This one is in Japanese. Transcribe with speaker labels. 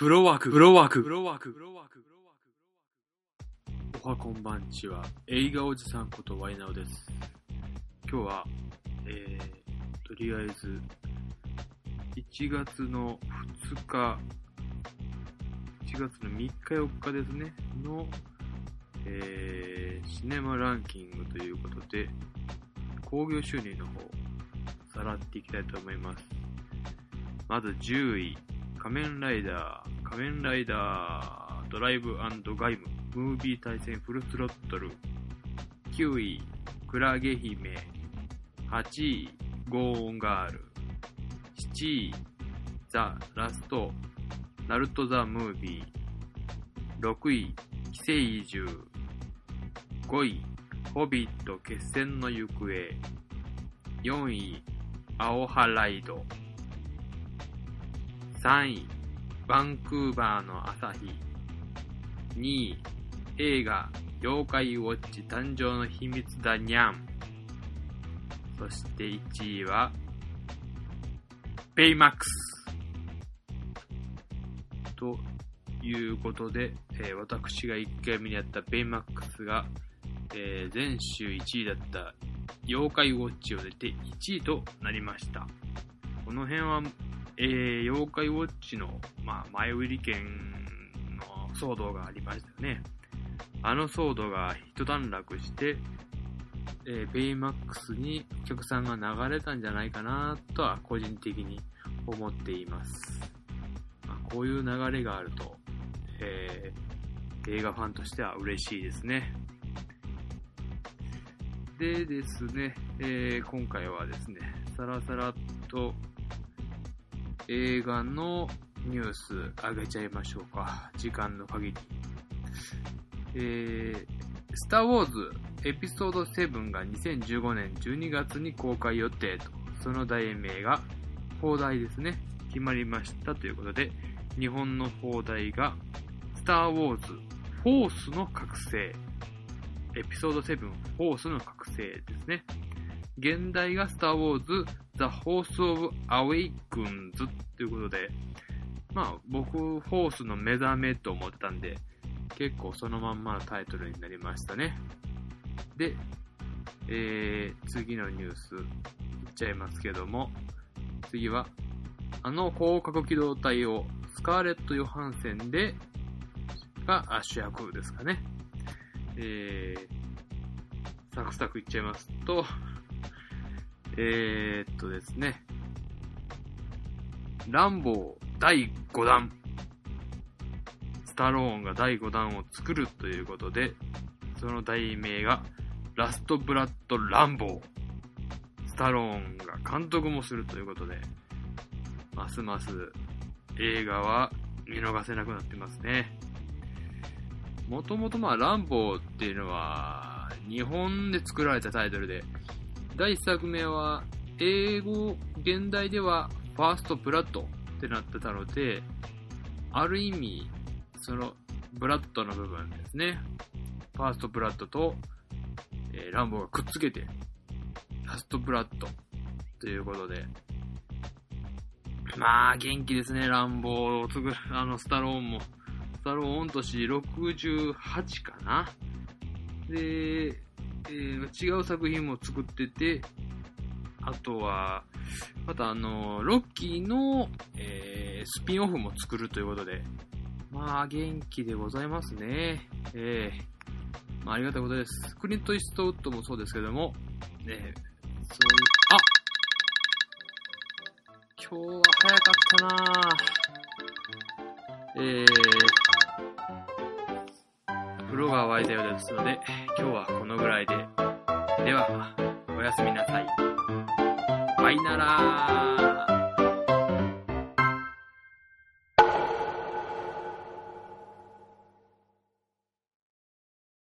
Speaker 1: フロワーク、フロワーク、フロワーク、フロワーク。おはこんばんちは、映画おじさんことワイナオです。今日は、えー、とりあえず、1月の2日、1月の3日4日ですね、の、えー、シネマランキングということで、興行収入の方、さらっていきたいと思います。まず10位、仮面ライダー、仮面ライダー、ドライブガイム、ムービー対戦フルスロットル、9位、クラゲ姫、8位、ゴーンガール、7位、ザ・ラスト、ナルト・ザ・ムービー、6位、寄生移住、5位、ホビット決戦の行方、4位、青ハライド、3位、バンクーバーの朝日。2位、映画、妖怪ウォッチ誕生の秘密だにゃん。そして1位は、ベイマックス。ということで、えー、私が1回目にやったベイマックスが、えー、前週1位だった妖怪ウォッチを出て1位となりました。この辺はえー、妖怪ウォッチの、まあ、前売り券の騒動がありましたよね。あの騒動が一段落して、えー、ベイマックスにお客さんが流れたんじゃないかなとは個人的に思っています。まあ、こういう流れがあると、えー、映画ファンとしては嬉しいですね。でですね、えー、今回はですね、さらさらと映画のニュース上げちゃいましょうか。時間の限り。えー、スター・ウォーズエピソード7が2015年12月に公開予定と、その題名が、放題ですね、決まりましたということで、日本の放題が、スター・ウォーズフォースの覚醒。エピソード7フォースの覚醒ですね。現代がスター・ウォーズ The Force of Awakens ということで、まあ僕、フォースの目覚めと思ってたんで、結構そのまんまのタイトルになりましたね。で、えー、次のニュースいっちゃいますけども、次は、あの広角機動隊をスカーレット・ヨハンセンで、が主役ですかね。えー、サクサクいっちゃいますと、えー、っとですね、ランボー第5弾。スタローンが第5弾を作るということで、その題名がラストブラッド・ランボー。スタローンが監督もするということで、ますます映画は見逃せなくなってますね。もともとまあランボーっていうのは日本で作られたタイトルで、第1作目は、英語、現代では、ファーストブラッドってなってたので、ある意味、その、ブラッドの部分ですね。ファーストブラッドと、えー、ランボーがくっつけて、ラストブラッドということで、まあ、元気ですね、ランボーをつぐ、あの、スタローンも。スタローン御年68かな。で、違う作品も作ってて、あとは、またあの、ロッキーの、えー、スピンオフも作るということで、まあ、元気でございますね。えー、まあ、ありがたいことです。クリント・イストウッドもそうですけども、ね、そういう、あ今日は早かったなえー、風呂が沸いたようですので、今日はこのぐらいで。では、おやすみなさい。バイナラー。